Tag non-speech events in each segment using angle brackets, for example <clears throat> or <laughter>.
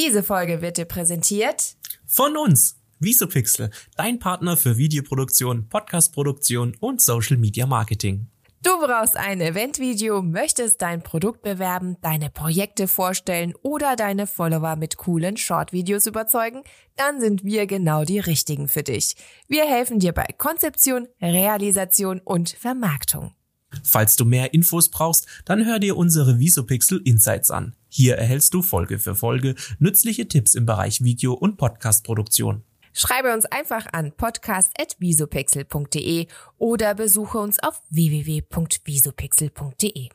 Diese Folge wird dir präsentiert von uns. Visopixel, dein Partner für Videoproduktion, Podcastproduktion und Social Media Marketing. Du brauchst ein Eventvideo, möchtest dein Produkt bewerben, deine Projekte vorstellen oder deine Follower mit coolen Shortvideos überzeugen? Dann sind wir genau die richtigen für dich. Wir helfen dir bei Konzeption, Realisation und Vermarktung. Falls du mehr Infos brauchst, dann hör dir unsere Visopixel Insights an. Hier erhältst du Folge für Folge nützliche Tipps im Bereich Video- und Podcastproduktion. Schreibe uns einfach an podcast.visopixel.de oder besuche uns auf www.visopixel.de.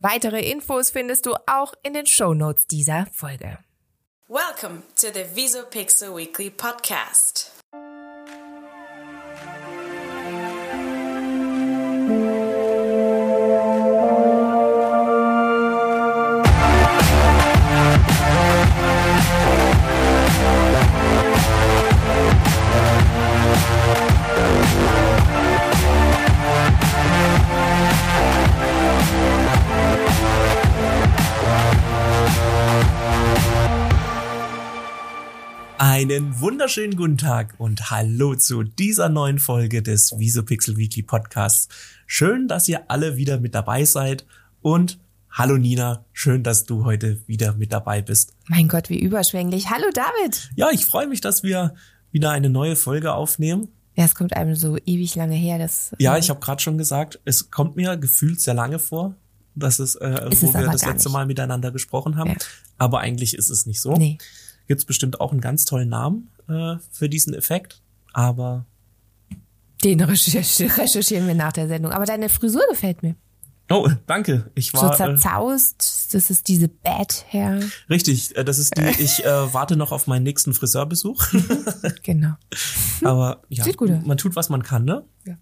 Weitere Infos findest du auch in den Show Notes dieser Folge. Welcome to the Visopixel Weekly Podcast. Einen wunderschönen guten Tag und hallo zu dieser neuen Folge des Visopixel Weekly Podcasts. Schön, dass ihr alle wieder mit dabei seid und hallo Nina, schön, dass du heute wieder mit dabei bist. Mein Gott, wie überschwänglich. Hallo David. Ja, ich freue mich, dass wir wieder eine neue Folge aufnehmen. Ja, es kommt einem so ewig lange her, dass Ja, ich habe gerade schon gesagt, es kommt mir gefühlt sehr lange vor, dass es, äh, Ist wo es wir das letzte nicht. Mal miteinander gesprochen haben. Ja. Aber eigentlich ist es nicht so. Nee. Gibt's bestimmt auch einen ganz tollen Namen äh, für diesen Effekt, aber Den recherch recherchieren wir nach der Sendung. Aber deine Frisur gefällt mir. oh, danke. Ich So war äh, zerzaust. Das ist diese Bad Hair. richtig. Äh, das ist die. <laughs> Ich äh, warte noch auf meinen nächsten Friseurbesuch. <laughs> Genau. <laughs> aber ja, Sieht gut aus. man tut, was man kann, ne? Ja.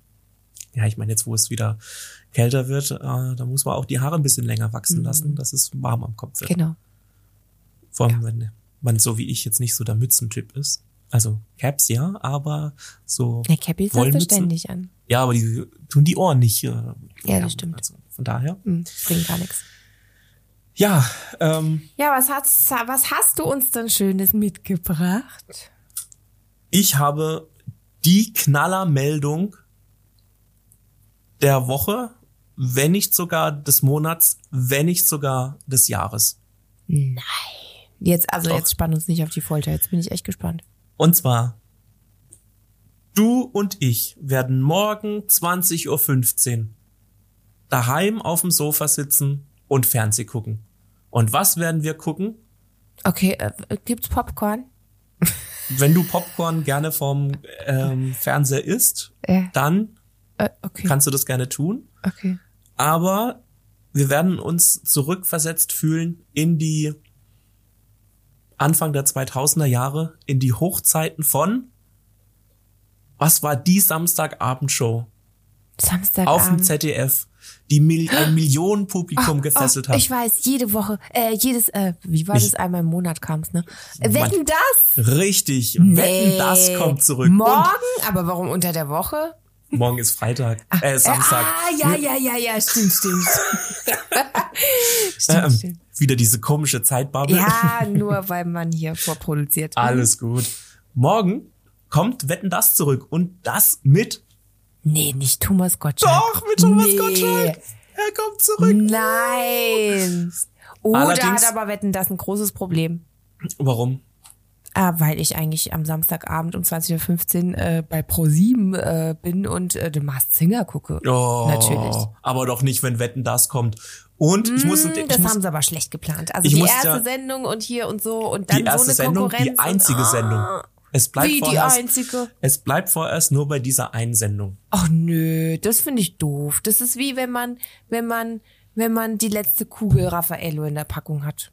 Ja, ich meine, jetzt wo es wieder kälter wird, äh, da muss man auch die Haare ein bisschen länger wachsen lassen, dass es warm am Kopf wird. Mhm. Genau. Vor allem, wenn man so wie ich jetzt nicht so der Mützentyp ist. Also Caps ja, aber so Der Cappy ist selbstverständlich an. Ja, aber die tun die Ohren nicht. Äh, Ja, das stimmt. Also von daher. Hm, bringt gar nichts. Ja, ähm, Ja, was hast, was hast du uns denn Schönes mitgebracht? ich habe die Knallermeldung der Woche, wenn nicht sogar des Monats, wenn nicht sogar des Jahres. Nein. Jetzt, also Doch. jetzt spann uns nicht auf die Folter. Jetzt bin ich echt gespannt. Und zwar, du und ich werden morgen 20.15 Uhr daheim auf dem Sofa sitzen und Fernseh gucken. Und was werden wir gucken? Okay, äh, gibt's Popcorn? <laughs> Wenn du Popcorn gerne vom ähm, Fernseher isst, Ja. dann Äh, okay. kannst du das gerne tun. okay. Aber wir werden uns zurückversetzt fühlen in die Anfang der 2000er Jahre, in die Hochzeiten von, was war die Samstagabendshow Samstagabend. auf dem ZDF, die Mil ein Millionenpublikum gefesselt oh, hat. Ich weiß, jede Woche, äh, jedes, äh, wie war Nicht- das einmal im Monat kam's, ne? Äh, Wetten das? Richtig, wetten, das kommt zurück. Morgen? Aber warum unter der Woche? Und morgen ist Freitag, äh, Samstag. Ah, ja, ja, ja, ja, stimmt, stimmt. <laughs> <laughs> stimmt, Ähm, stimmt. Wieder diese komische Zeitbubble. Ja, <laughs> nur weil man hier vorproduziert. Alles gut. Morgen kommt Wetten das zurück und das mit Nee, nicht Thomas Gottschalk. Doch, mit Thomas nee. Gottschalk. Er kommt zurück. Nein. Oh, da hat aber Wetten das ein großes Problem. Warum? Ah, weil ich eigentlich am Samstagabend um 20.15 Uhr äh, bei Pro7 äh, bin und äh, The Masked Singer gucke. Oh, Natürlich. Aber doch nicht, wenn Wetten das kommt. Und ich muss, Hm, ich das muss haben sie aber schlecht geplant. Also die erste ja- Sendung und hier und so und dann die erste so eine Sendung, Konkurrenz. die einzige und, Sendung. Ah, Es bleibt wie die vorerst, einzige? es bleibt vorerst nur bei dieser einen Sendung. Ach nö, das finde ich doof. Das ist wie wenn man, wenn man, wenn man die letzte Kugel Raffaello in der Packung hat.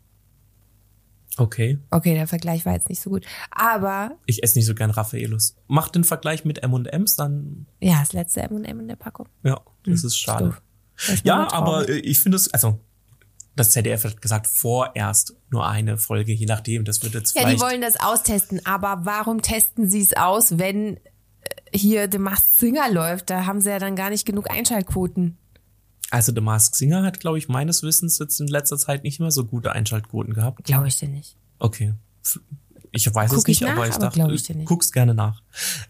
Okay. Okay, der Vergleich war jetzt nicht so gut. Aber Ich esse nicht so gern Raffaellos. Mach den Vergleich mit M&M's, dann, ja, das letzte M&M in der Packung. ja, das ist schade. Das ist Ja, aber äh, ich finde es, also, das ZDF hat gesagt, vorerst nur eine Folge, je nachdem. Das wird jetzt Ja, die wollen das austesten, aber warum testen sie es aus, wenn äh, hier The Masked Singer läuft? Da haben sie ja dann gar nicht genug Einschaltquoten. Also The Masked Singer hat, glaube ich, meines Wissens jetzt in letzter Zeit nicht mehr so gute Einschaltquoten gehabt. Glaube ich dir nicht. Okay. Ich weiß Guck es nicht, ich nach, aber ich aber dachte, ich nicht. guck's gerne nach.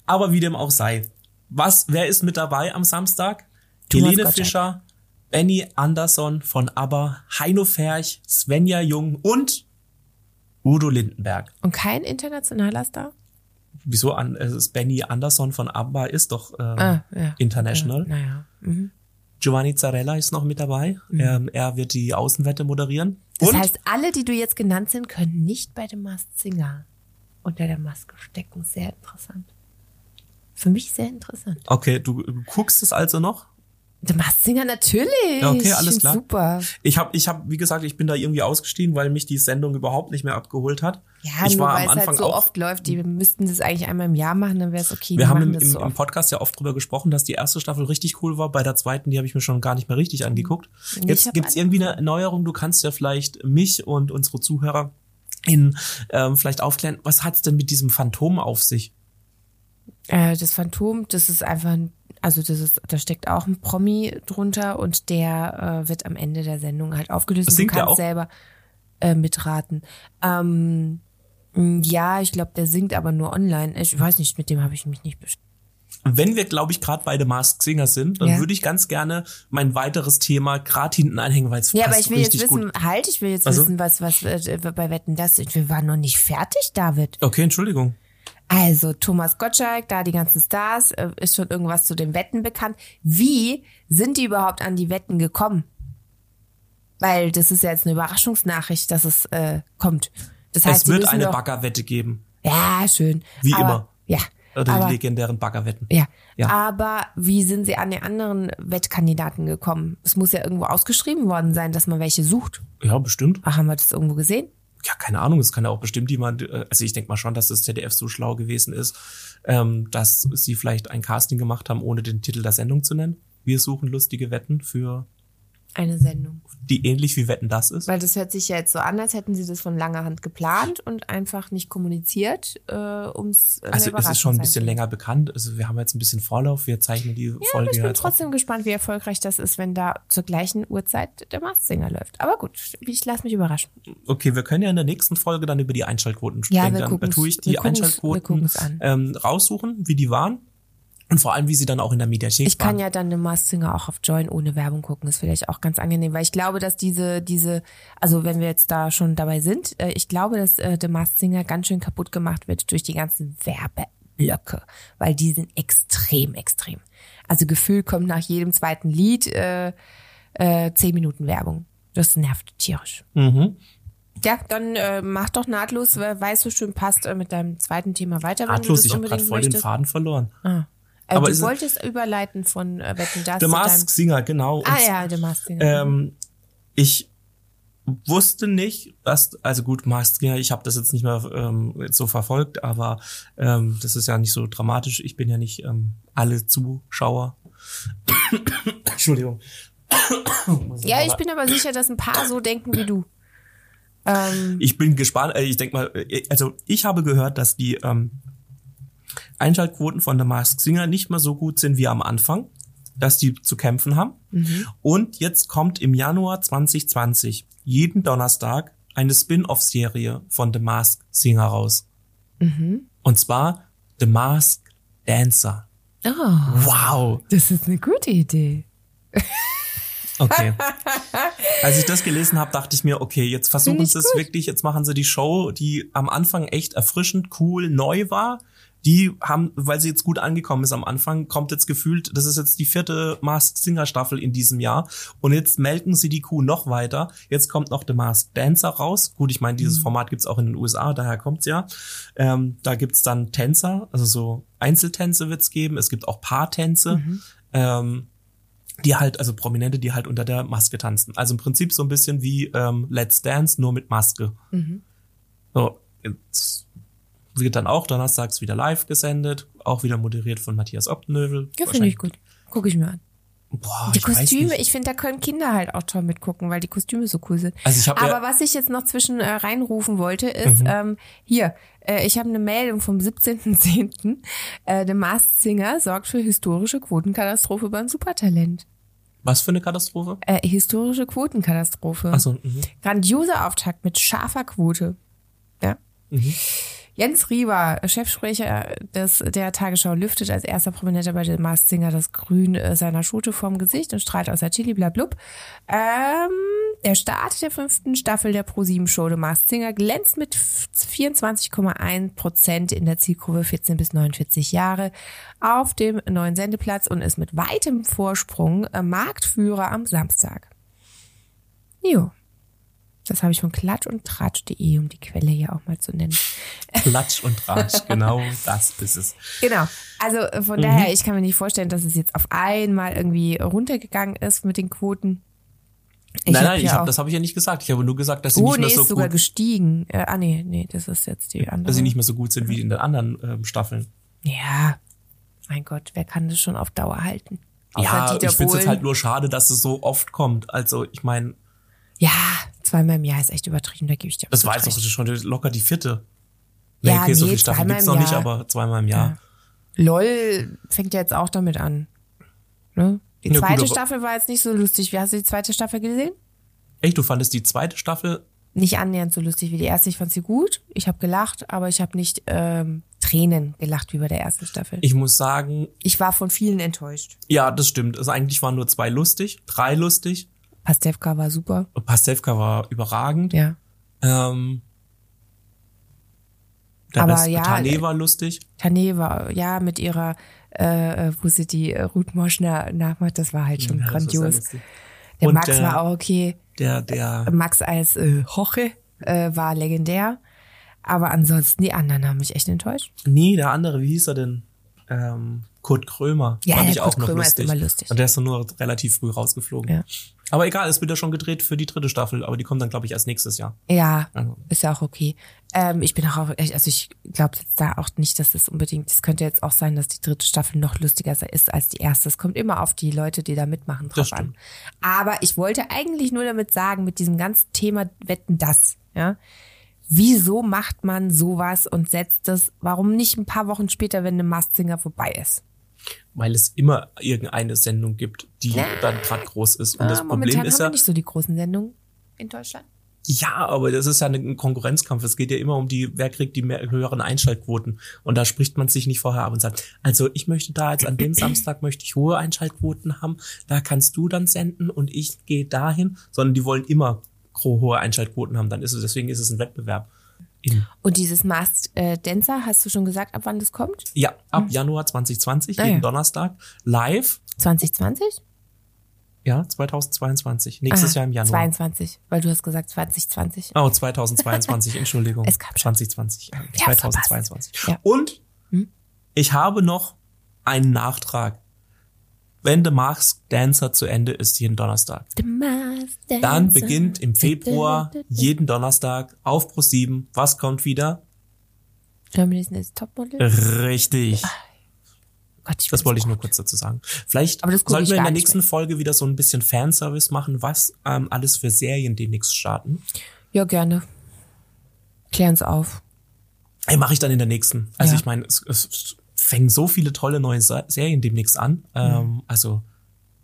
Aber wie dem auch sei. Was, wer ist mit dabei am Samstag? Thomas Helene Gottschalk. Fischer, Benny Andersson von ABBA, Heino Ferch, Svenja Jung und Udo Lindenberg. Und kein internationaler Star? Wieso an, es ist Benny Andersson von ABBA ist doch äh, Ah, ja. international. Ja, naja. Mhm. Giovanni Zarella ist noch mit dabei. Ähm, er wird die Außenwette moderieren. Das und heißt, alle, die du jetzt genannt sind, können nicht bei dem Masked Singer unter der Maske stecken. Sehr interessant. Für mich sehr interessant. okay, du guckst es also noch? Der Singer natürlich. Ja, okay, alles klar. Super. Ich habe, ich hab, wie gesagt, ich bin da irgendwie ausgestiegen, weil mich die Sendung überhaupt nicht mehr abgeholt hat. Ja, ich nur war weil am es Anfang halt so auch. oft läuft. Die müssten das eigentlich einmal im Jahr machen, dann wäre es okay. wir haben im, im, so im. Podcast ja oft drüber gesprochen, dass die erste Staffel richtig cool war. Bei der zweiten, die habe ich mir schon gar nicht mehr richtig angeguckt. Jetzt gibt's irgendwie eine Neuerung. Du kannst ja vielleicht mich und unsere Zuhörer in ähm, vielleicht aufklären, was hat's denn mit diesem Phantom auf sich? Äh, das Phantom, das ist einfach, ein, also das ist, da steckt auch ein Promi drunter und der äh, wird am Ende der Sendung halt aufgelöst. und Singt du kannst auch? selber äh, mitraten. Ähm, mh, ja, ich glaube, der singt aber nur online. Ich weiß nicht, mit dem habe ich mich nicht beschäftigt. Wenn wir, glaube ich, gerade bei The Masked Singer sind, dann Ja. würde ich ganz gerne mein weiteres Thema gerade hinten anhängen, weil es Ja, aber ich will jetzt wissen, gut. halt, ich will jetzt Also? wissen, was, was äh, bei Wetten das. Wir waren noch nicht fertig, David. Okay, Entschuldigung. Also Thomas Gottschalk, da die ganzen Stars, äh, ist schon irgendwas zu den Wetten bekannt. Wie sind die überhaupt an die Wetten gekommen? Weil das ist ja jetzt eine Überraschungsnachricht, dass es äh, kommt. Das heißt, es wird eine Baggerwette geben. Ja, schön. Wie aber, immer. Ja. Oder aber, die legendären Baggerwetten. ja. Ja. Aber wie sind sie an die anderen Wettkandidaten gekommen? Es muss ja irgendwo ausgeschrieben worden sein, dass man welche sucht. Ja, bestimmt. Ach, haben wir das irgendwo gesehen? Ja, keine Ahnung, es kann ja auch bestimmt jemand, äh, also ich denke mal schon, dass das ZDF so schlau gewesen ist, ähm, dass sie vielleicht ein Casting gemacht haben, ohne den Titel der Sendung zu nennen. Wir suchen lustige Wetten für Eine Sendung. die ähnlich wie Wetten das ist. Weil das hört sich ja jetzt so an, als hätten sie das von langer Hand geplant und einfach nicht kommuniziert, äh, ums äh, Also es ist schon ein bisschen länger bekannt. Also wir haben jetzt ein bisschen Vorlauf, wir zeichnen die Ja, aber Folge ich bin auf. trotzdem gespannt, wie erfolgreich das ist, wenn da zur gleichen Uhrzeit der Masked Singer läuft. Aber gut, ich lasse mich überraschen. Okay, wir können ja in der nächsten Folge dann über die Einschaltquoten Ja, sprechen. wir dann tue ich die Einschaltquoten ähm, raussuchen, wie die waren. Und vor allem, wie sie dann auch in der Mediathek Ich kann waren. ja dann den Masked Singer auch auf Join ohne Werbung gucken. ist vielleicht auch ganz angenehm, weil ich glaube, dass diese, diese, also wenn wir jetzt da schon dabei sind, äh, ich glaube, dass äh, der Masked Singer ganz schön kaputt gemacht wird durch die ganzen Werbeblöcke, weil die sind extrem, extrem. Also Gefühl kommt nach jedem zweiten Lied äh, äh, zehn Minuten Werbung. Das nervt tierisch. Mhm. Ja, dann äh, mach doch nahtlos, weil weißt du schön passt äh, mit deinem zweiten Thema weiter, Nahtlos, ich das habe gerade voll den möchtest. Faden verloren. Ah. Äh, Aber du wolltest überleiten von äh, Wetten, das The Mask Singer, genau. Ah Und, ja, der Masked Singer. Ähm, ich wusste nicht, dass, also gut, Masked Singer, ich habe das jetzt nicht mehr ähm, jetzt so verfolgt, aber ähm, das ist ja nicht so dramatisch. Ich bin ja nicht ähm, alle Zuschauer. <coughs> Entschuldigung. <coughs> ja, ich bin aber sicher, dass ein paar so denken wie du. Ähm, Ich bin gespannt. äh, Ich denke mal, äh, also ich habe gehört, dass die ähm, Einschaltquoten von The Masked Singer nicht mehr so gut sind wie am Anfang, dass die zu kämpfen haben. Und jetzt kommt im Januar 2020 jeden Donnerstag eine Spin-off-Serie von The Masked Singer raus. Und zwar The Masked Dancer. oh, Wow. das ist eine gute Idee. Okay. <laughs> Als ich das gelesen habe, dachte ich mir, okay, jetzt versuchen sie es wirklich, jetzt machen sie die Show, die am Anfang echt erfrischend, cool, neu war. Die haben, weil sie jetzt gut angekommen ist am Anfang, kommt jetzt gefühlt, das ist jetzt die vierte Masked Singer Staffel in diesem Jahr. Und jetzt melken sie die Kuh noch weiter. Jetzt kommt noch The Masked Dancer raus. Gut, ich meine, dieses Mhm. Format gibt's auch in den USA, daher kommt's ja. Ähm, da gibt's dann Tänzer, also so Einzeltänze wird's geben. Es gibt auch Paartänze. Mhm. Ähm, die halt, also Prominente, die halt unter der Maske tanzen. Also im Prinzip so ein bisschen wie ähm, Let's Dance, nur mit Maske. Mhm. So, jetzt wird dann auch donnerstags wieder live gesendet, auch wieder moderiert von Matthias Optenövel. Ja, finde ich gut. Gucke ich mir an. Boah, Die ich Kostüme, ich finde, da können Kinder halt auch toll mitgucken, weil die Kostüme so cool sind. Also ich hab Aber ja- was ich jetzt noch zwischen äh, reinrufen wollte, ist Mhm. ähm, hier, äh, ich habe eine Meldung vom 17.10. Äh, der Masked Singer sorgt für historische Quotenkatastrophe beim Supertalent. Was für eine Katastrophe? Äh, historische Quotenkatastrophe. Achso, mhm. Grandioser Auftakt mit scharfer Quote. Ja. Jens Rieber, Chefsprecher des, der Tagesschau, lüftet als erster Prominenter bei The Masked Singer das Grün äh, seiner Schote vorm Gesicht und strahlt aus der Chili blablub. Ähm, der Start der fünften Staffel der Pro7 Show The Masked Singer glänzt mit 24,1 Prozent in der Zielgruppe 14 bis 49 Jahre auf dem neuen Sendeplatz und ist mit weitem Vorsprung äh, Marktführer am Samstag. Jo. Das habe ich von klatsch und tratsch.de, um die Quelle hier auch mal zu nennen. Klatsch und Tratsch, <laughs> genau das ist es. Genau. Also äh, von Mhm. daher, ich kann mir nicht vorstellen, dass es jetzt auf einmal irgendwie runtergegangen ist mit den Quoten. Ich nein, nein, ich hab, das habe ich ja nicht gesagt. Ich habe nur gesagt, dass sie Oh, nicht nee, mehr so ist sogar gut, gestiegen. Äh, ah, nee, nee, das ist jetzt die andere. dass sie nicht mehr so gut sind wie in den anderen ähm, Staffeln. ja, mein Gott, wer kann das schon auf Dauer halten? Außer ja, Dieter ich finde es halt nur schade, dass es so oft kommt. Also ich meine, Ja, zweimal im Jahr ist echt übertrieben, da gebe ich dir das war jetzt auch schon locker die vierte. Nee, Ja, okay, so nee, viele Staffeln zweimal gibt's im noch nicht, Jahr. aber zweimal im Jahr. LOL fängt ja jetzt auch damit an. Ne? Die Ja, gut, zweite aber- Staffel war jetzt nicht so lustig. Wie hast du die zweite Staffel gesehen? Echt, du fandest die zweite Staffel Nicht annähernd so lustig wie die erste. Ich fand sie gut. Ich habe gelacht, aber ich habe nicht ähm, Tränen gelacht wie bei der ersten Staffel. Ich, Ich muss sagen, war von vielen enttäuscht. ja, das stimmt. Also eigentlich waren nur zwei lustig, drei lustig. Pastewka war super. Pastewka war überragend. Ja. Ähm, der Aber Rest, ja, Tane äh, war lustig. Tane war, ja, mit ihrer, äh, äh, wo sie die äh, Ruth Moschner nachmacht, das war halt schon Ja, grandios. lustig. Der Und Max der- war auch okay. Der, der, Max als äh, Hoche äh, war legendär. Aber ansonsten, die anderen haben mich echt enttäuscht. nee, der andere, wie hieß er denn? Ähm, Kurt Krömer. Ja, fand der ich Kurt auch noch Krömer ist lustig. immer lustig. Und der ist nur relativ früh rausgeflogen. Ja. Aber egal, es wird ja schon gedreht für die dritte Staffel, aber die kommt dann, glaube ich, erst nächstes Jahr. Ja, Also. ist ja auch okay. Ähm, ich bin auch, also ich glaube jetzt da auch nicht, dass das unbedingt, es könnte jetzt auch sein, dass die dritte Staffel noch lustiger ist als die erste. Es kommt immer auf die Leute, die da mitmachen, drauf an. Aber ich wollte eigentlich nur damit sagen, mit diesem ganzen Thema Wetten das, ja. Wieso macht man sowas und setzt das, warum nicht ein paar Wochen später, wenn eine Masked Singer vorbei ist? Weil es immer irgendeine Sendung gibt, die dann gerade groß ist. Und das Ah, Problem momentan ist haben wir ja, nicht so die großen Sendungen in Deutschland. Ja, aber das ist ja ein Konkurrenzkampf. Es geht ja immer um die, wer kriegt die mehr, höheren Einschaltquoten. Und da spricht man sich nicht vorher ab und sagt, also ich möchte da jetzt an dem Samstag möchte ich hohe Einschaltquoten haben. Da kannst du dann senden und ich gehe dahin. Sondern die wollen immer hohe Einschaltquoten haben. Dann ist es, deswegen ist es ein Wettbewerb. In, Und dieses Masked äh, Dancer, hast du schon gesagt, ab wann das kommt? ja, ab Januar 2020, Ah, jeden ja. Donnerstag, live. 2020? Ja, 2022. Nächstes Ah, Jahr im Januar. 22, weil du hast gesagt 2020. Oh, 2022, <laughs> Entschuldigung. Es kam schon. 2020, ja, Wir haben's 2022. verpasst. Ja. Und Hm? ich habe noch einen Nachtrag. Wenn The Masked Dancer zu Ende ist, jeden Donnerstag, The Masked Dancer. dann beginnt im Februar <laughs> jeden Donnerstag auf Pro7. Was kommt wieder? Germany's Next Topmodel. Richtig. Gott, Das wollte ich nur kurz dazu sagen. Vielleicht sollten wir in der nächsten Folge wieder so ein bisschen Fanservice machen, was ähm, alles für Serien demnächst starten. Ja, gerne. Klären's auf. Ey, mache ich dann in der nächsten. Also Ja. ich meine, es, es fängen so viele tolle neue Serien demnächst an. Ähm, also,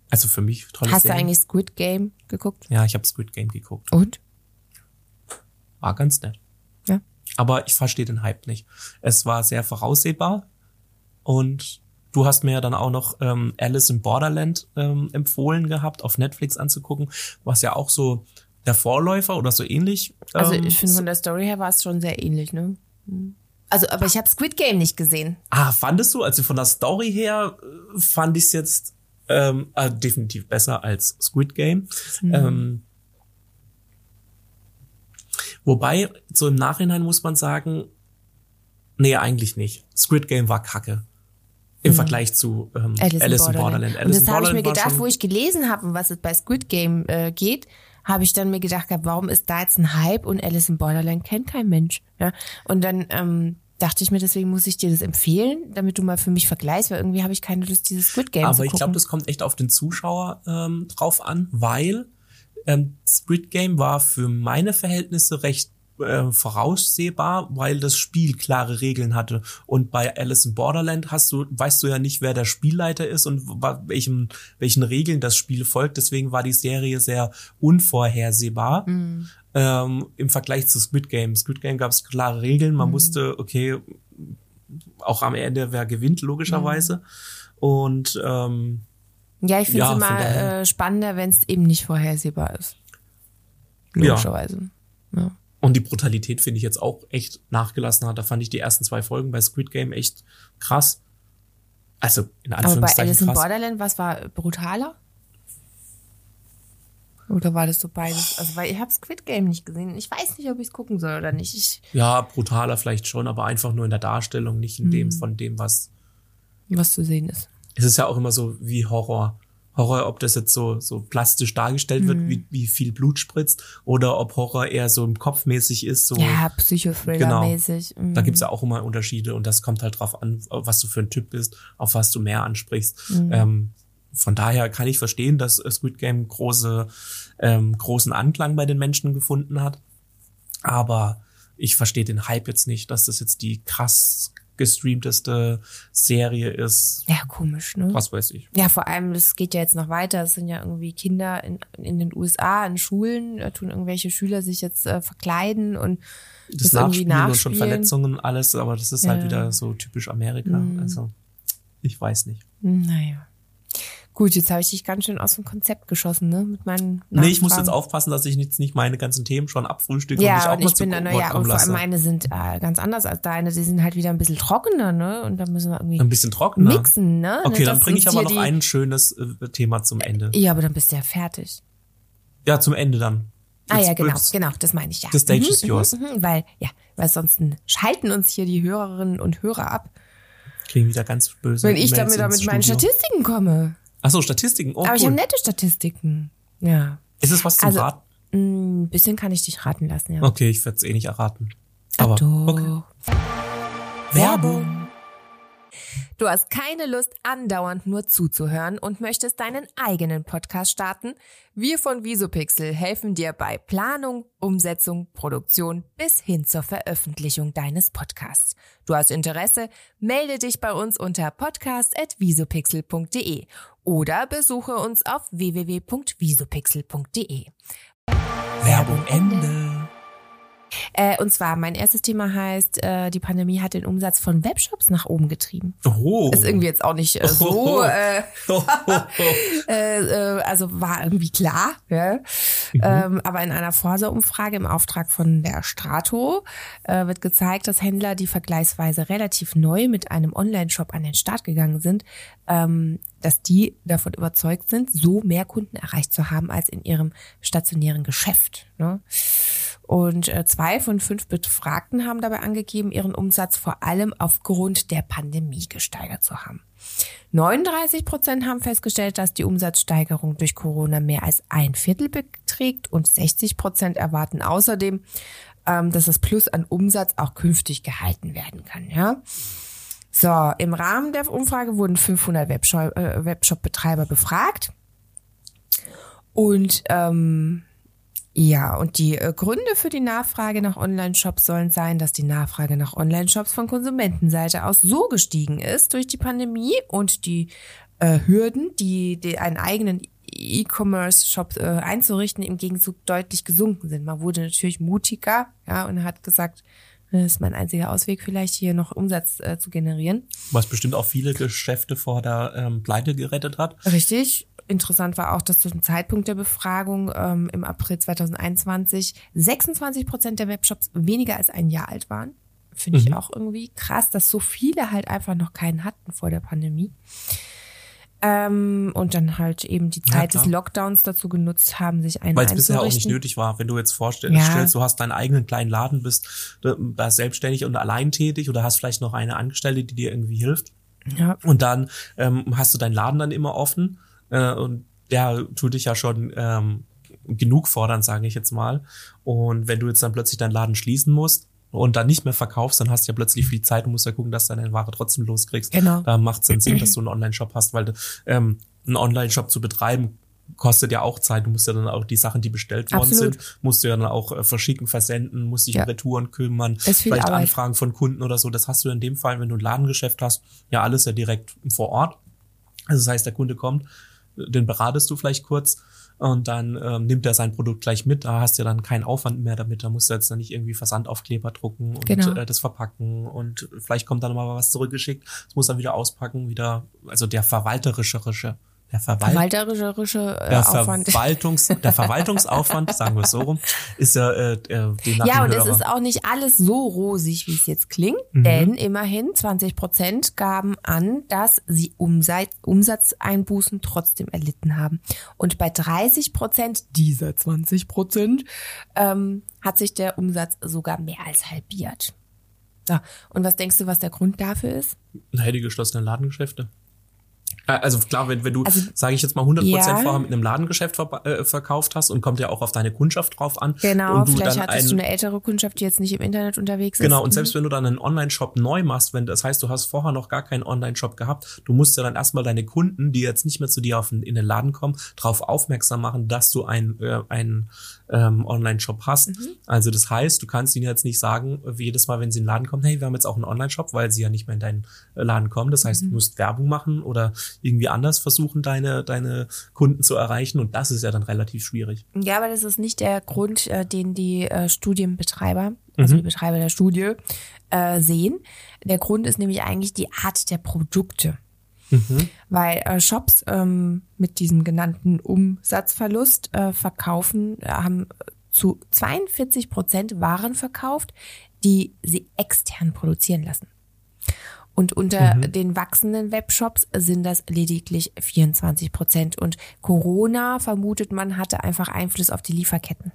also für mich tolle Hast du Serien. eigentlich Squid Game geguckt? Ja, ich habe Squid Game geguckt. Und? War ganz nett. Ja. Aber ich verstehe den Hype nicht. Es war sehr voraussehbar und du hast mir ja dann auch noch ähm, Alice in Borderland ähm, empfohlen gehabt, auf Netflix anzugucken, was ja auch so der Vorläufer oder so ähnlich. Also ähm, ich finde von der Story her war es schon sehr ähnlich, ne? Hm. Also, aber ich habe Squid Game nicht gesehen. Ah, fandest du? Also von der Story her äh, fand ich es jetzt ähm, äh, definitiv besser als Squid Game. Ähm, wobei, so im Nachhinein muss man sagen, nee, eigentlich nicht. Squid Game war kacke. Im Vergleich zu ähm, Alice, Alice, in Borderland. und Alice das in habe ich mir Borderland gedacht, wo ich gelesen habe, was es bei Squid Game äh, geht, habe ich dann mir gedacht, gehabt, warum ist da jetzt ein Hype und Alice in Borderland kennt kein Mensch. Ja? Und dann ähm, dachte ich mir, deswegen muss ich dir das empfehlen, damit du mal für mich vergleichst, weil irgendwie habe ich keine Lust, dieses Squid Game zu Aber ich gucken. glaube, das kommt echt auf den Zuschauer ähm, drauf an, weil ähm, Squid Game war für meine Verhältnisse recht äh, voraussehbar, weil das Spiel klare Regeln hatte. Und bei Alice in Borderland hast du, weißt du ja nicht, wer der Spielleiter ist und welchen, welchen Regeln das Spiel folgt. Deswegen war die Serie sehr unvorhersehbar. Ähm, ähm, im Vergleich zu Squid Game. Squid Game gab es klare Regeln, man mhm. wusste, okay, auch am Ende wer gewinnt, logischerweise. Mhm. Und ähm, ja, ich finde es ja, immer äh, spannender, wenn es eben nicht vorhersehbar ist. Logischerweise. Ja. ja. Und die Brutalität finde ich jetzt auch echt nachgelassen hat. Da fand ich die ersten zwei Folgen bei Squid Game echt krass. Also in Anführungszeichen Aber bei Alice in Borderland, was war brutaler? Oder war das so beides? Also, weil ich habe Squid Game nicht gesehen. Ich weiß nicht, ob ich es gucken soll oder nicht. Ich ja, brutaler vielleicht schon, aber einfach nur in der Darstellung, nicht in mhm. dem von dem, was was zu sehen ist. Es ist ja auch immer so wie Horror. Horror, ob das jetzt so, so plastisch dargestellt wird, mhm. wie, wie viel Blut spritzt, oder ob Horror eher so im Kopfmäßig ist. So, ja, Psychothriller-mäßig. Genau. Mhm. Da gibt's ja auch immer Unterschiede und das kommt halt drauf an, was du für ein Typ bist, auf was du mehr ansprichst. Mhm. Ähm, von daher kann ich verstehen, dass Squid Game große, ähm, großen Anklang bei den Menschen gefunden hat. Aber ich verstehe den Hype jetzt nicht, dass das jetzt die krass gestreamteste Serie ist. Ja, komisch, ne? Was weiß ich. Ja, vor allem, es geht ja jetzt noch weiter. Es sind ja irgendwie Kinder in, in den USA, in Schulen, da tun irgendwelche Schüler sich jetzt äh, verkleiden und das, das Nachspielen, nachspielen und schon Verletzungen und alles, aber das ist halt ja. halt wieder so typisch Amerika. Mhm. Also, ich weiß nicht. Naja. Gut, jetzt habe ich dich ganz schön aus dem Konzept geschossen, ne? Mit meinen Nee, ich muss jetzt aufpassen, dass ich jetzt nicht meine ganzen Themen schon abfrühstücke ja, und ich auch und ich bin dann, ja, und vor allem meine sind äh, ganz anders als deine. Die sind halt wieder ein bisschen trockener, ne? Und da müssen wir irgendwie ein bisschen trockener mixen, ne? Okay, dann bringe ich aber noch ein schönes äh, Thema zum Ende. Ja, aber dann bist du ja fertig. Ja, zum Ende dann. ah ja, genau, genau, das meine ich ja. The stage mhm, is yours. Mhm, mhm, weil ja, weil sonst schalten uns hier die Hörerinnen und Hörer ab. Kriegen wieder ganz böse. Wenn ich damit mit meinen Statistiken komme. Ach so, Statistiken. Oh, Aber cool. ich habe nette Statistiken. Ja. Ist es was zum also, Raten? Ein mm, bisschen kann ich dich raten lassen, ja. Okay, ich werde es eh nicht erraten. Aber Ach okay. Werbung. Du hast keine Lust, andauernd nur zuzuhören und möchtest deinen eigenen Podcast starten? Wir von Visopixel helfen dir bei Planung, Umsetzung, Produktion bis hin zur Veröffentlichung deines Podcasts. Du hast Interesse? Melde dich bei uns unter podcast.visopixel.de oder besuche uns auf www.visopixel.de. Werbung Ende. Äh, und zwar, mein erstes Thema heißt, äh, die Pandemie hat den Umsatz von Webshops nach oben getrieben. Oh. Ist irgendwie jetzt auch nicht äh, so. <laughs> Äh, <laughs> äh, äh, also war irgendwie klar. Ja? Mhm. Ähm, aber in einer Forsa-Umfrage im Auftrag von der Strato äh, wird gezeigt, dass Händler, die vergleichsweise relativ neu mit einem Online-Shop an den Start gegangen sind, ähm, dass die davon überzeugt sind, so mehr Kunden erreicht zu haben als in ihrem stationären Geschäft. Ne? Und äh, zwei von fünf Befragten haben dabei angegeben, ihren Umsatz vor allem aufgrund der Pandemie gesteigert zu haben. 39 Prozent haben festgestellt, dass die Umsatzsteigerung durch Corona mehr als ein Viertel beträgt und 60 Prozent erwarten außerdem, ähm, dass das Plus an Umsatz auch künftig gehalten werden kann. Ja. So, im Rahmen der Umfrage wurden 500 äh, Webshop-Betreiber befragt und ähm, ja, und die äh, Gründe für die Nachfrage nach Online-Shops sollen sein, dass die Nachfrage nach Online-Shops von Konsumentenseite aus so gestiegen ist durch die Pandemie und die äh, Hürden, die, die einen eigenen E-Commerce-Shop äh, einzurichten, im Gegenzug deutlich gesunken sind. Man wurde natürlich mutiger, ja, und hat gesagt, das ist mein einziger Ausweg, vielleicht hier noch Umsatz äh, zu generieren. Was bestimmt auch viele Geschäfte vor der ähm, Pleite gerettet hat. Richtig. Interessant war auch, dass zum Zeitpunkt der Befragung ähm, im April 2021 26 Prozent der Webshops weniger als ein Jahr alt waren. Finde ich mhm. auch irgendwie krass, dass so viele halt einfach noch keinen hatten vor der Pandemie. Ähm, und dann halt eben die Zeit ja, des Lockdowns dazu genutzt haben, sich einen Weil es bisher auch nicht nötig war. Wenn du jetzt vorstellst, ja. du hast deinen eigenen kleinen Laden, bist da selbstständig und allein tätig oder hast vielleicht noch eine Angestellte, die dir irgendwie hilft. Ja. Und dann ähm, hast du deinen Laden dann immer offen äh, und der tut dich ja schon ähm, genug fordern, sage ich jetzt mal. Und wenn du jetzt dann plötzlich deinen Laden schließen musst und dann nicht mehr verkaufst, dann hast du ja plötzlich viel Zeit und musst ja gucken, dass du deine Ware trotzdem loskriegst. Genau. Da macht es dann Sinn, dass du einen Online-Shop hast, weil ähm, einen Online-Shop zu betreiben kostet ja auch Zeit. Du musst ja dann auch die Sachen, die bestellt worden Absolut. sind, musst du ja dann auch äh, verschicken, versenden, musst dich ja. um Retouren kümmern, vielleicht Arbeit. Anfragen von Kunden oder so. Das hast du in dem Fall, wenn du ein Ladengeschäft hast, ja alles ja direkt vor Ort. Also das heißt, der Kunde kommt, den beratest du vielleicht kurz und dann ähm, nimmt er sein Produkt gleich mit. Da hast du ja dann keinen Aufwand mehr damit. Da musst du jetzt dann nicht irgendwie Versandaufkleber drucken und Genau. äh, das verpacken und vielleicht kommt dann mal was zurückgeschickt. Das muss dann wieder auspacken, wieder, also der verwalterische, der Verwalt Verwalterische äh, der Aufwand. Verwaltungs, der <laughs> Verwaltungsaufwand, sagen wir es so rum, ist ja äh, äh, demnach Ja, und es ist auch nicht alles so rosig, wie es jetzt klingt, Mhm. denn immerhin 20 Prozent gaben an, dass sie Umsatz, Umsatzeinbußen trotzdem erlitten haben. Und bei 30 Prozent dieser 20 Prozent ähm, hat sich der Umsatz sogar mehr als halbiert. Ja, und was denkst du, was der Grund dafür ist? Naja, die geschlossenen Ladengeschäfte. Äh, Also klar, wenn, wenn du, Also, sage ich jetzt mal, 100% ja. vorher mit einem Ladengeschäft ver äh, verkauft hast und kommt ja auch auf deine Kundschaft drauf an. Genau, und du vielleicht dann hattest ein, du eine ältere Kundschaft, die jetzt nicht im Internet unterwegs ist. Genau, und Mhm. selbst wenn du dann einen Online-Shop neu machst, wenn das heißt, du hast vorher noch gar keinen Online-Shop gehabt, du musst ja dann erstmal deine Kunden, die jetzt nicht mehr zu dir auf den, in den Laden kommen, darauf aufmerksam machen, dass du ein, äh, einen ähm, Online-Shop hast. Mhm. Also das heißt, du kannst ihnen jetzt nicht sagen, wie jedes Mal, wenn sie in den Laden kommen, hey, wir haben jetzt auch einen Online-Shop, weil sie ja nicht mehr in deinen Laden kommen. Das Mhm. heißt, du musst Werbung machen oder irgendwie anders versuchen, deine, deine Kunden zu erreichen. Und das ist ja dann relativ schwierig. Ja, aber das ist nicht der Grund, äh, den die äh, Studienbetreiber, also die Betreiber der Studie, äh, sehen. Der Grund ist nämlich eigentlich die Art der Produkte. Weil äh, Shops ähm, mit diesem genannten Umsatzverlust äh, verkaufen, äh, haben zu 42 Prozent Waren verkauft, die sie extern produzieren lassen. Und unter den wachsenden Webshops sind das lediglich 24 Prozent. Und Corona, vermutet man, hatte einfach Einfluss auf die Lieferketten.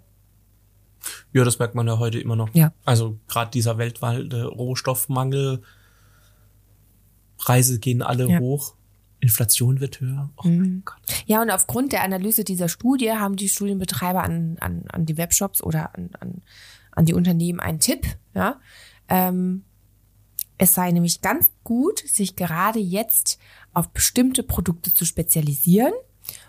Ja, das merkt man ja heute immer noch. Ja. Also gerade dieser weltweite Rohstoffmangel, Preise gehen alle Ja. hoch, Inflation wird höher. Oh mein Gott. Ja, und aufgrund der Analyse dieser Studie haben die Studienbetreiber an, an, an die Webshops oder an, an, an die Unternehmen einen Tipp. Ja? Ähm, es sei nämlich ganz gut, sich gerade jetzt auf bestimmte Produkte zu spezialisieren,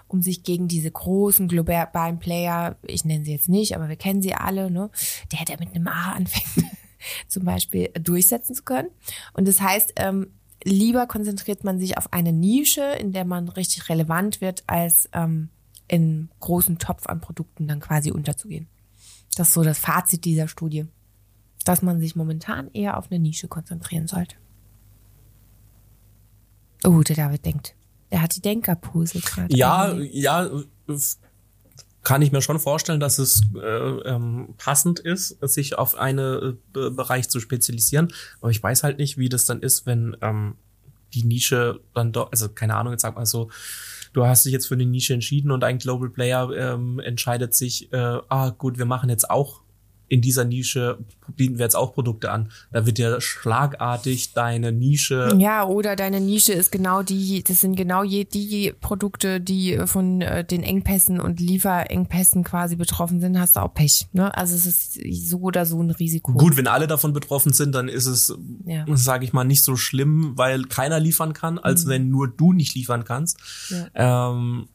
um sich gegen diese großen globalen Player, ich nenne sie jetzt nicht, aber wir kennen sie alle, ne? der, der mit einem A anfängt, <laughs> zum Beispiel durchsetzen zu können. Und das heißt, ähm, lieber konzentriert man sich auf eine Nische, in der man richtig relevant wird, als ähm, in großen Topf an Produkten dann quasi unterzugehen. Das ist so das Fazit dieser Studie, dass man sich momentan eher auf eine Nische konzentrieren sollte. Oh, der David denkt. Er hat die Denkerpose gerade. Ja, ja, äh, kann ich mir schon vorstellen, dass es äh, ähm, passend ist, sich auf einen äh, Bereich zu spezialisieren. Aber ich weiß halt nicht, wie das dann ist, wenn ähm, die Nische dann doch, also keine Ahnung, jetzt sag mal so, du hast dich jetzt für eine Nische entschieden und ein Global Player ähm, entscheidet sich, äh, ah gut, wir machen jetzt auch in dieser Nische, bieten wir jetzt auch Produkte an. Da wird ja schlagartig deine Nische Ja, oder deine Nische ist genau die, das sind genau je, die Produkte, die von äh, den Engpässen und Lieferengpässen quasi betroffen sind, hast du auch Pech. Ne? Also es ist so oder so ein Risiko. Gut, wenn alle davon betroffen sind, dann ist es, Ja. sage ich mal, nicht so schlimm, weil keiner liefern kann, als wenn nur du nicht liefern kannst. Mhm. Ja. Ähm,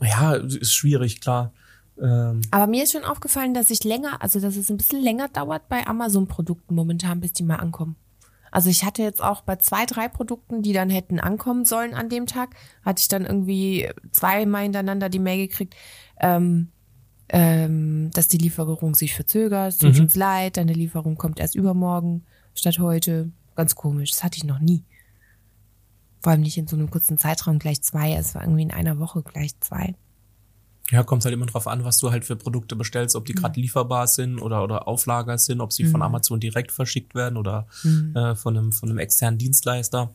ja, ist schwierig, klar. Ähm, Aber mir ist schon aufgefallen, dass ich länger, also dass es ein bisschen länger dauert bei Amazon-Produkten momentan, bis die mal ankommen. Also ich hatte jetzt auch bei zwei, drei Produkten, die dann hätten ankommen sollen an dem Tag, hatte ich dann irgendwie zweimal hintereinander die Mail gekriegt, ähm, ähm, dass die Lieferung sich verzögert, es tut uns leid, deine Lieferung kommt erst übermorgen statt heute. Ganz komisch, das hatte ich noch nie. Vor allem nicht in so einem kurzen Zeitraum gleich zwei, es war irgendwie in einer Woche gleich zwei. Ja, kommt halt immer drauf an, was du halt für Produkte bestellst, ob die Mhm. gerade lieferbar sind oder, oder Auflager sind, ob sie von Amazon direkt verschickt werden oder Mhm. äh, von, einem, von einem externen Dienstleister.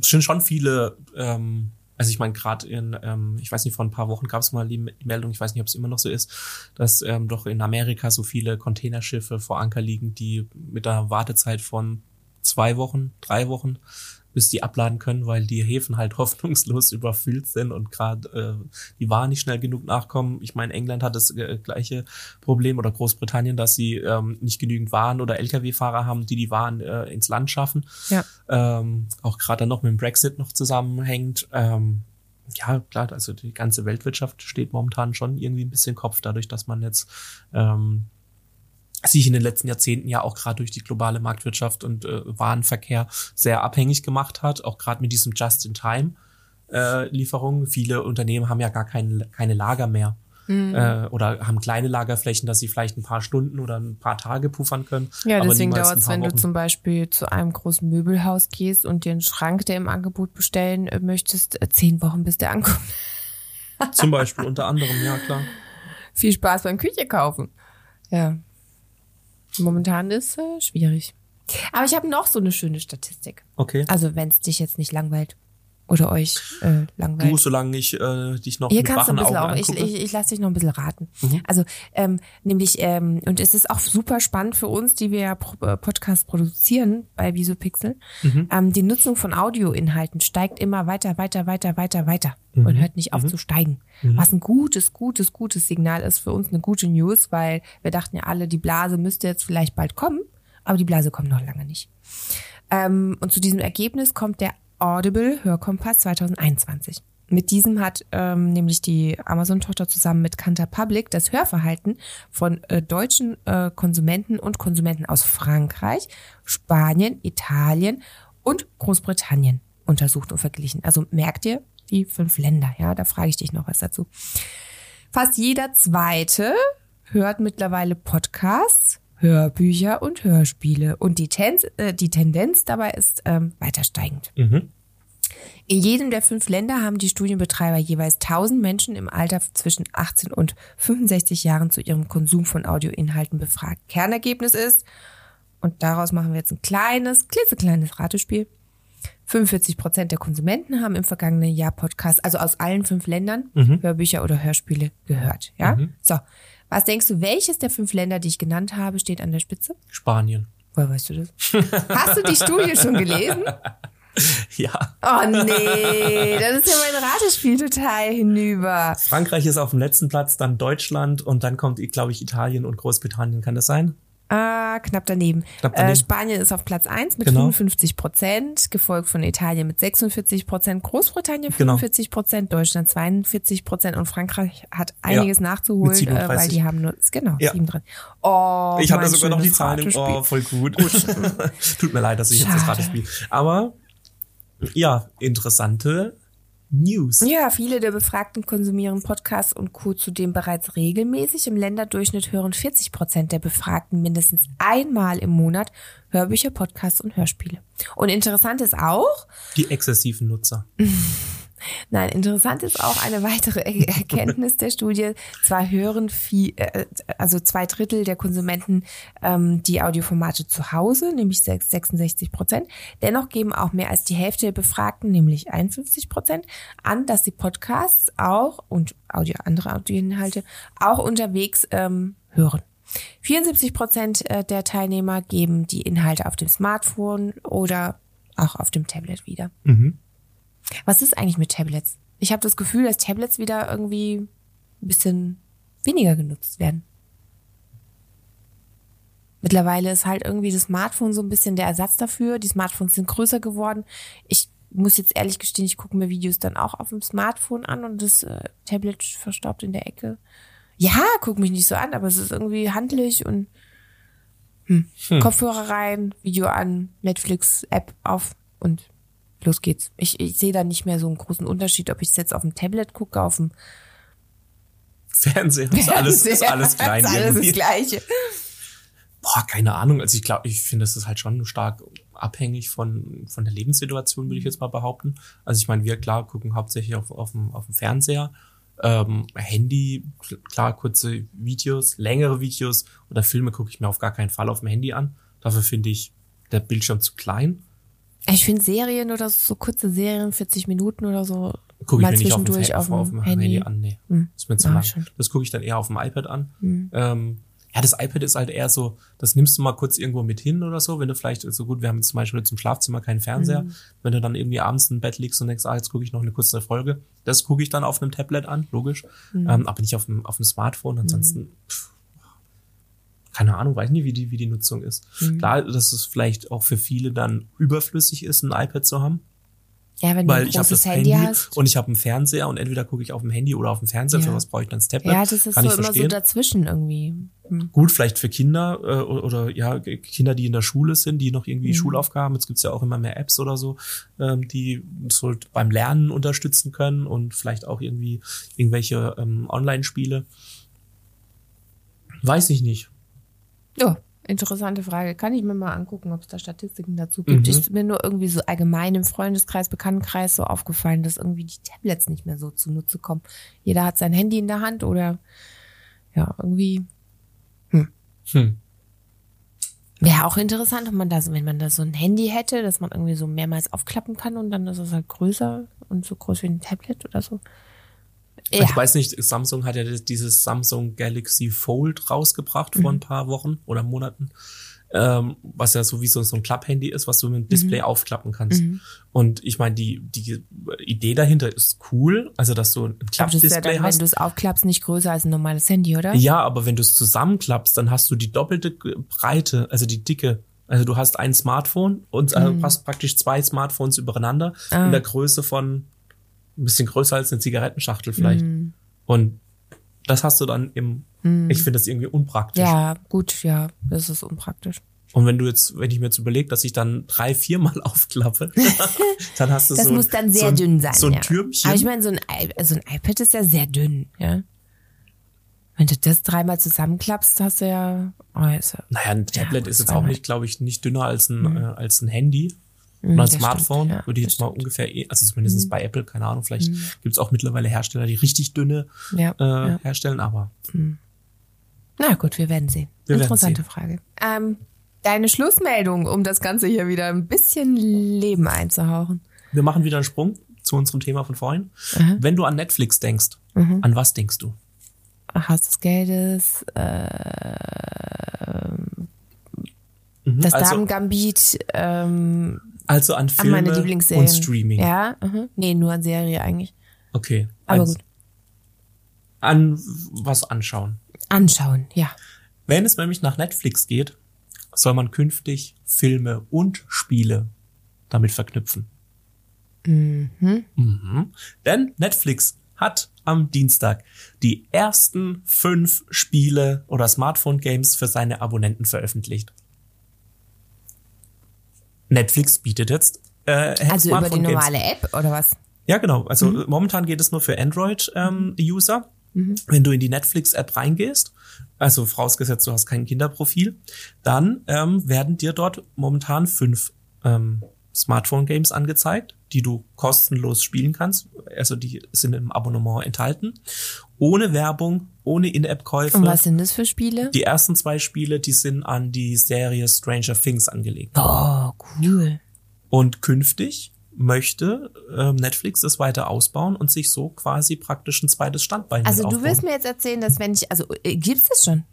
Es sind schon viele, ähm, also ich meine, gerade in, ähm, ich weiß nicht, vor ein paar Wochen gab es mal die die Meldung, ich weiß nicht, ob es immer noch so ist, dass ähm, doch in Amerika so viele Containerschiffe vor Anker liegen, die mit einer Wartezeit von zwei Wochen, drei Wochen bis die abladen können, weil die Häfen halt <laughs> hoffnungslos überfüllt sind und gerade äh, die Waren nicht schnell genug nachkommen. Ich meine, England hat das äh, gleiche Problem oder Großbritannien, dass sie ähm, nicht genügend Waren oder Lkw-Fahrer haben, die die Waren äh, ins Land schaffen. Ja. Ähm, auch gerade dann noch mit dem Brexit noch zusammenhängt. Ähm, ja, klar, also die ganze Weltwirtschaft steht momentan schon irgendwie ein bisschen Kopf, dadurch, dass man jetzt ähm, sich in den letzten Jahrzehnten ja auch gerade durch die globale Marktwirtschaft und äh, Warenverkehr sehr abhängig gemacht hat, auch gerade mit diesem Just-in-Time. Äh. Viele Unternehmen haben ja gar kein, keine Lager mehr. äh, oder haben kleine Lagerflächen, dass sie vielleicht ein paar Stunden oder ein paar Tage puffern können. Ja, aber deswegen dauert es, wenn du Wochen. zum Beispiel zu einem großen Möbelhaus gehst und dir einen Schrank, der im Angebot bestellen äh, möchtest, äh, zehn Wochen, bis der ankommt. Zum Beispiel unter anderem, ja klar. Viel Spaß beim Küche kaufen. Ja. Momentan ist äh, schwierig. Aber ich habe noch so eine schöne Statistik. Okay. Also wenn es dich jetzt nicht langweilt oder euch äh, langweilt. Du, solange ich äh, dich noch Hier mit kannst du ein bisschen Augen auch, ich, angucke. ich, ich lasse dich noch ein bisschen raten. Mhm. Also ähm, nämlich, ähm, und es ist auch super spannend für uns, die wir ja äh, Podcast produzieren bei Visopixel, Mhm. ähm, die Nutzung von Audioinhalten steigt immer weiter, weiter, weiter, weiter, weiter Mhm. und hört nicht auf zu steigen. Was ein gutes, gutes, gutes Signal ist für uns, eine gute News, weil wir dachten ja alle, die Blase müsste jetzt vielleicht bald kommen, aber die Blase kommt noch lange nicht. Ähm, und zu diesem Ergebnis kommt der Audible Hörkompass 2021. Mit diesem hat ähm, nämlich die Amazon-Tochter zusammen mit Kantar Public das Hörverhalten von äh, deutschen äh, Konsumenten und Konsumenten aus Frankreich, Spanien, Italien und Großbritannien untersucht und verglichen. Also merkt ihr die fünf Länder, ja, da frage ich dich noch was dazu. Fast jeder zweite hört mittlerweile Podcasts, Hörbücher und Hörspiele. Und die, Tenz, äh, die Tendenz dabei ist ähm, weiter steigend. Mhm. In jedem der fünf Länder haben die Studienbetreiber jeweils 1000 Menschen im Alter zwischen 18 und 65 Jahren zu ihrem Konsum von Audioinhalten befragt. Kernergebnis ist, und daraus machen wir jetzt ein kleines, klitzekleines Ratespiel. 45 Prozent der Konsumenten haben im vergangenen Jahr Podcasts, also aus allen fünf Ländern, Hörbücher oder Hörspiele gehört. Ja, so. Was denkst du, welches der fünf Länder, die ich genannt habe, steht an der Spitze? Spanien. Woher weißt du das? Hast du die Studie schon gelesen? <laughs> Ja. Oh nee, das ist ja mein Ratespiel total hinüber. Frankreich ist auf dem letzten Platz, dann Deutschland und dann kommt, glaube ich, Italien und Großbritannien. Kann das sein? Ah, knapp daneben. Knapp daneben. Äh, Spanien ist auf Platz 1 mit Genau. 55 Prozent, gefolgt von Italien mit 46 Prozent, Großbritannien Genau. 45 Prozent, Deutschland 42 Prozent und Frankreich hat einiges nachzuholen, mit äh, weil 37. die haben nur, genau, Ja. 37. Oh, ich hatte mein sogar noch die Zahlen im Ratespiel. Ohr, voll gut. <laughs> Tut mir leid, dass ich jetzt das Schade. Rate spiele. Aber ja, interessante News. Ja, viele der Befragten konsumieren Podcasts und Co. zudem bereits regelmäßig. Im Länderdurchschnitt hören 40 Prozent der Befragten mindestens einmal im Monat Hörbücher, Podcasts und Hörspiele. Und interessant ist auch, Die exzessiven Nutzer. <laughs> Nein, interessant ist auch eine weitere Er- Erkenntnis der Studie. Zwar hören viel, äh, also zwei Drittel der Konsumenten ähm, die Audioformate zu Hause, nämlich sechs- 66 Prozent. Dennoch geben auch mehr als die Hälfte der Befragten, nämlich 51 Prozent, an, dass sie Podcasts auch und Audio, andere Audioinhalte auch unterwegs ähm, hören. 74 Prozent äh, der Teilnehmer geben die Inhalte auf dem Smartphone oder auch auf dem Tablet wieder. Was ist eigentlich mit Tablets? Ich habe das Gefühl, dass Tablets wieder irgendwie ein bisschen weniger genutzt werden. Mittlerweile ist halt irgendwie das Smartphone so ein bisschen der Ersatz dafür. Die Smartphones sind größer geworden. Ich muss jetzt ehrlich gestehen, ich gucke mir Videos dann auch auf dem Smartphone an und das äh, Tablet verstaubt in der Ecke. Ja, guck mich nicht so an, aber es ist irgendwie handlich und hm. Kopfhörer rein, Video an, Netflix-App auf und los geht's. Ich, ich sehe da nicht mehr so einen großen Unterschied, ob ich es jetzt auf dem Tablet gucke, auf dem Fernseher ist alles, ist alles klein <laughs> ist alles das Gleiche. Boah, keine Ahnung. Also ich glaube, ich finde, das ist halt schon stark abhängig von, von der Lebenssituation, würde ich jetzt mal behaupten. Also ich meine, wir klar gucken hauptsächlich auf, auf, dem, auf dem Fernseher. Ähm, Handy, kl- klar, kurze Videos, längere Videos oder Filme gucke ich mir auf gar keinen Fall auf dem Handy an. Dafür finde ich der Bildschirm zu klein. Ich finde Serien oder so, so kurze Serien, 40 Minuten oder so, Gucke ich mal mir nicht auf dem, auf, auf, auf dem Handy. an. Nee, Hm. ist mir zu lang. Das gucke ich dann eher auf dem iPad an. Hm. Ähm, ja, das iPad ist halt eher so, das nimmst du mal kurz irgendwo mit hin oder so, wenn du vielleicht so gut, wir haben jetzt zum Beispiel zum Schlafzimmer keinen Fernseher, Hm. wenn du dann irgendwie abends im Bett liegst und denkst, ah, jetzt gucke ich noch eine kurze Folge, das gucke ich dann auf einem Tablet an, logisch, Hm. ähm, aber nicht auf dem, auf dem Smartphone, ansonsten, pff, keine Ahnung, weiß nicht, wie die, wie die Nutzung ist. Hm. Klar, dass es vielleicht auch für viele dann überflüssig ist, ein iPad zu haben. Ja, wenn du weil ein ich habe das Handy Handy, hast. und ich habe einen Fernseher und entweder gucke ich auf dem Handy oder auf dem Fernseher. Ja. Für was brauche ich dann das Tablet? Ja, das ist Kann so immer so verstehen. dazwischen irgendwie. Hm. Gut, vielleicht für Kinder äh, oder, oder ja Kinder, die in der Schule sind, die noch Mhm. irgendwie Schulaufgaben. Jetzt gibt's ja auch immer mehr Apps oder so, ähm, die so beim Lernen unterstützen können und vielleicht auch irgendwie irgendwelche ähm, Online-Spiele. Weiß ich nicht. Ja, interessante Frage. Kann ich mir mal angucken, ob es da Statistiken dazu gibt. Mhm. Ist mir nur irgendwie so allgemein im Freundeskreis, Bekanntenkreis so aufgefallen, dass irgendwie die Tablets nicht mehr so zunutze kommen. Jeder hat sein Handy in der Hand oder ja, irgendwie Hm. wäre auch interessant, ob man das, wenn man da so ein Handy hätte, dass man irgendwie so mehrmals aufklappen kann und dann ist es halt größer und so groß wie ein Tablet oder so. Ja, Ich weiß nicht, Samsung hat ja dieses Samsung Galaxy Fold rausgebracht vor Mhm. ein paar Wochen oder Monaten, ähm, was ja sowieso so ein Klapphandy ist, was du mit dem Mhm. Display aufklappen kannst. Und ich meine, die, die Idee dahinter ist cool, also dass du ein ist ja Klappdisplay dann, wenn hast. du es aufklappst, nicht größer als ein normales Handy, oder? Ja, aber wenn du es zusammenklappst, dann hast du die doppelte Breite, also die Dicke. Also du hast ein Smartphone und äh, Mhm. hast praktisch zwei Smartphones übereinander Ah. in der Größe von ein bisschen größer als eine Zigarettenschachtel vielleicht. Mhm. Und das hast du dann im, ich finde das irgendwie unpraktisch. Ja, gut, ja, das ist unpraktisch. Und wenn du jetzt, wenn ich mir jetzt überlege, dass ich dann drei, viermal <laughs> aufklappe, <laughs> dann hast du Das so, ein- muss dann sehr so ein, dünn sein. So ein ja. Türmchen. Aber ich meine, so ein, also ein iPad ist ja sehr dünn, ja. Wenn du das dreimal zusammenklappst, hast du ja, oh, ist ja naja, ein Tablet gut, ist jetzt auch nicht, glaube ich, nicht dünner als ein, äh, als ein Handy. Oder ein Mhm. Smartphone, stimmt, ja, würde ich jetzt mal ungefähr, eh- also zumindest bei Apple, keine Ahnung, vielleicht gibt's auch mittlerweile Hersteller, die richtig dünne ja, äh, ja. herstellen, aber Na gut, wir werden sehen. Wir werden Interessante sehen. Frage. Ähm, deine Schlussmeldung, um das Ganze hier wieder ein bisschen Leben einzuhauchen. wir machen wieder einen Sprung zu unserem Thema von vorhin. Wenn du an Netflix denkst, Mhm. an was denkst du? Haus des Geldes, äh, Mhm, das also, Damengambit, ähm, also an an Filme meine Lieblingsserien. und Streaming. Ja, mhm. nee, nur an Serie eigentlich. Okay. Aber gut. An was anschauen. Anschauen, ja. Wenn es nämlich nach Netflix geht, soll man künftig Filme und Spiele damit verknüpfen. Mhm. Denn Netflix hat am Dienstag die ersten fünf Spiele oder Smartphone-Games für seine Abonnenten veröffentlicht. Netflix bietet jetzt äh, Also über die normale App oder was? Ja, genau. Also Mhm. momentan geht es nur für Android-User. Wenn du in die Netflix-App reingehst, also vorausgesetzt, du hast kein Kinderprofil, dann ähm, werden dir dort momentan fünf ähm, Smartphone-Games angezeigt, die du kostenlos spielen kannst. Also die sind im Abonnement enthalten. Ohne Werbung, ohne In-App-Käufe. Und was sind das für Spiele? Die ersten zwei Spiele, die sind an die Serie Stranger Things angelegt. Oh, cool. Und künftig möchte ähm, Netflix das weiter ausbauen und sich so quasi praktisch ein zweites Standbein Also du aufbauen. willst mir jetzt erzählen, dass wenn ich, also äh, gibt's das schon?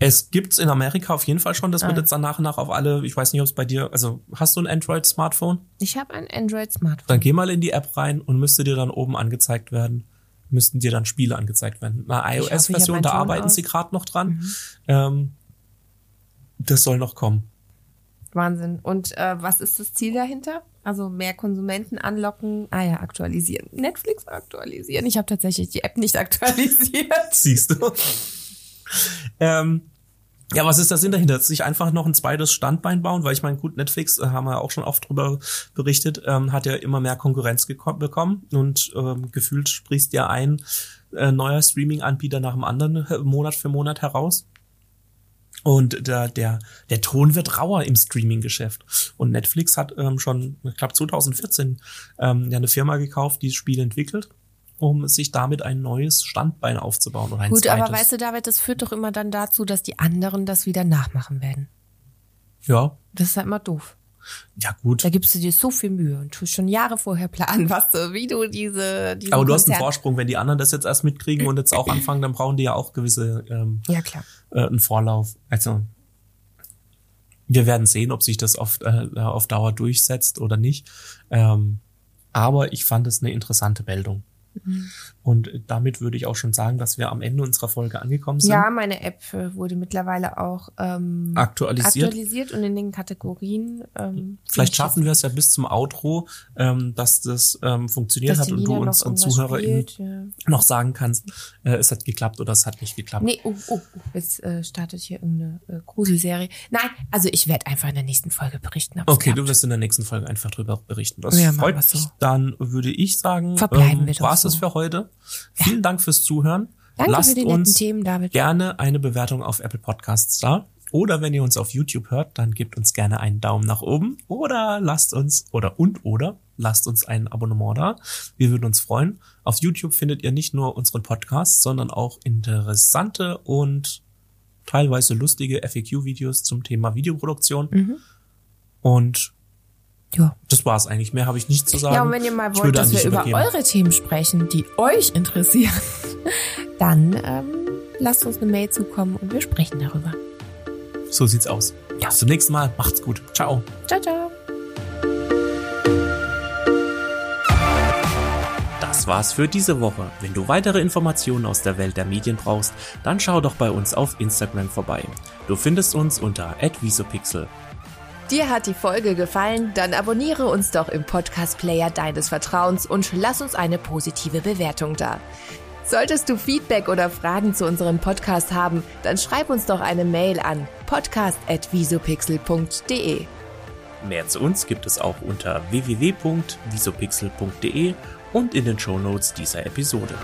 Es gibt's in Amerika auf jeden Fall schon. Das wird Ah. jetzt dann nach und nach auf alle, ich weiß nicht, ob es bei dir, also hast du ein Android-Smartphone? Ich habe ein Android-Smartphone. Dann geh mal in die App rein und müsste dir dann oben angezeigt werden, müssten dir dann Spiele angezeigt werden. Eine iOS-Version, da arbeiten aus. sie gerade noch dran. Ähm, das soll noch kommen. Wahnsinn. Und äh, was ist das Ziel dahinter? Also mehr Konsumenten anlocken. Ah ja, aktualisieren. Netflix aktualisieren. Ich habe tatsächlich die App nicht <laughs> aktualisiert. Siehst du? Ähm, ja, was ist der Sinn dahinter? Sich einfach noch ein zweites Standbein bauen, weil ich meine, gut, Netflix, äh, haben wir auch schon oft drüber berichtet, ähm, hat ja immer mehr Konkurrenz bekommen und ähm, gefühlt sprießt ja ein äh, neuer Streaming-Anbieter nach dem anderen äh, Monat für Monat heraus. Und der, der, der Ton wird rauer im Streaming-Geschäft. Und Netflix hat ähm, schon, ich glaube 2014, ähm, ja eine Firma gekauft, die das Spiel entwickelt, um sich damit ein neues Standbein aufzubauen. Oder ein Gut, zweites. aber weißt du, David, das führt doch immer dann dazu, dass die anderen das wieder nachmachen werden. Ja, Das ist halt immer doof. ja gut. Da gibst du dir so viel Mühe und tust schon Jahre vorher planen, <laughs> was du, wie du diese, diese Aber du hast einen Vorsprung, wenn die anderen das jetzt erst mitkriegen und jetzt auch <clears throat> anfangen, dann brauchen die ja auch gewisse ähm, Ja, klar. äh, einen Vorlauf. Also wir werden sehen, ob sich das auf, äh, auf Dauer durchsetzt oder nicht. Ähm, aber ich fand es eine interessante Meldung. Und damit würde ich auch schon sagen, dass wir am Ende unserer Folge angekommen sind. Ja, meine App äh, wurde mittlerweile auch ähm, Aktualisiert. aktualisiert und in den Kategorien. Ähm, Vielleicht sind schaffen wir es ja bis zum Outro, ähm, dass das ähm, funktioniert dass hat und du unseren irgendwas ZuhörerInnen ja. noch sagen kannst, äh, es hat geklappt oder es hat nicht geklappt. Nee, oh, oh, oh, jetzt äh, startet hier irgendeine äh, Gruselserie. Nein, also ich werde einfach in der nächsten Folge berichten. Okay, du wirst in der nächsten Folge einfach drüber berichten. Das Ja, freut mich. so. Dann würde ich sagen, Verbleiben ähm, wir doch war es so. das für heute. Vielen Dank fürs Zuhören. Danke Lasst für die netten uns Themen, David. gerne eine Bewertung auf Apple Podcasts da. Oder wenn ihr uns auf YouTube hört, dann gebt uns gerne einen Daumen nach oben oder lasst uns oder und oder lasst uns ein Abonnement da. Wir würden uns freuen. Auf YouTube findet ihr nicht nur unseren Podcast, sondern auch interessante und teilweise lustige FAQ-Videos zum Thema Videoproduktion. Mhm. Und Ja. das war's eigentlich. Mehr habe ich nicht zu sagen. Ja, und wenn ihr mal wollt, dass wir über übergeben. eure Themen sprechen, die euch interessieren, <laughs> dann ähm, lasst uns eine Mail zukommen und wir sprechen darüber. So sieht's aus. Ja. Bis zum nächsten Mal. Macht's gut. Ciao. Ciao, ciao. Das war's für diese Woche. Wenn du weitere Informationen aus der Welt der Medien brauchst, dann schau doch bei uns auf Instagram vorbei. Du findest uns unter @visopixel. Dir hat die Folge gefallen? Dann abonniere uns doch im Podcast-Player deines Vertrauens und lass uns eine positive Bewertung da. Solltest du Feedback oder Fragen zu unserem Podcast haben, dann schreib uns doch eine Mail an podcast.visopixel.de. Mehr zu uns gibt es auch unter www.visopixel.de und in den Shownotes dieser Episode.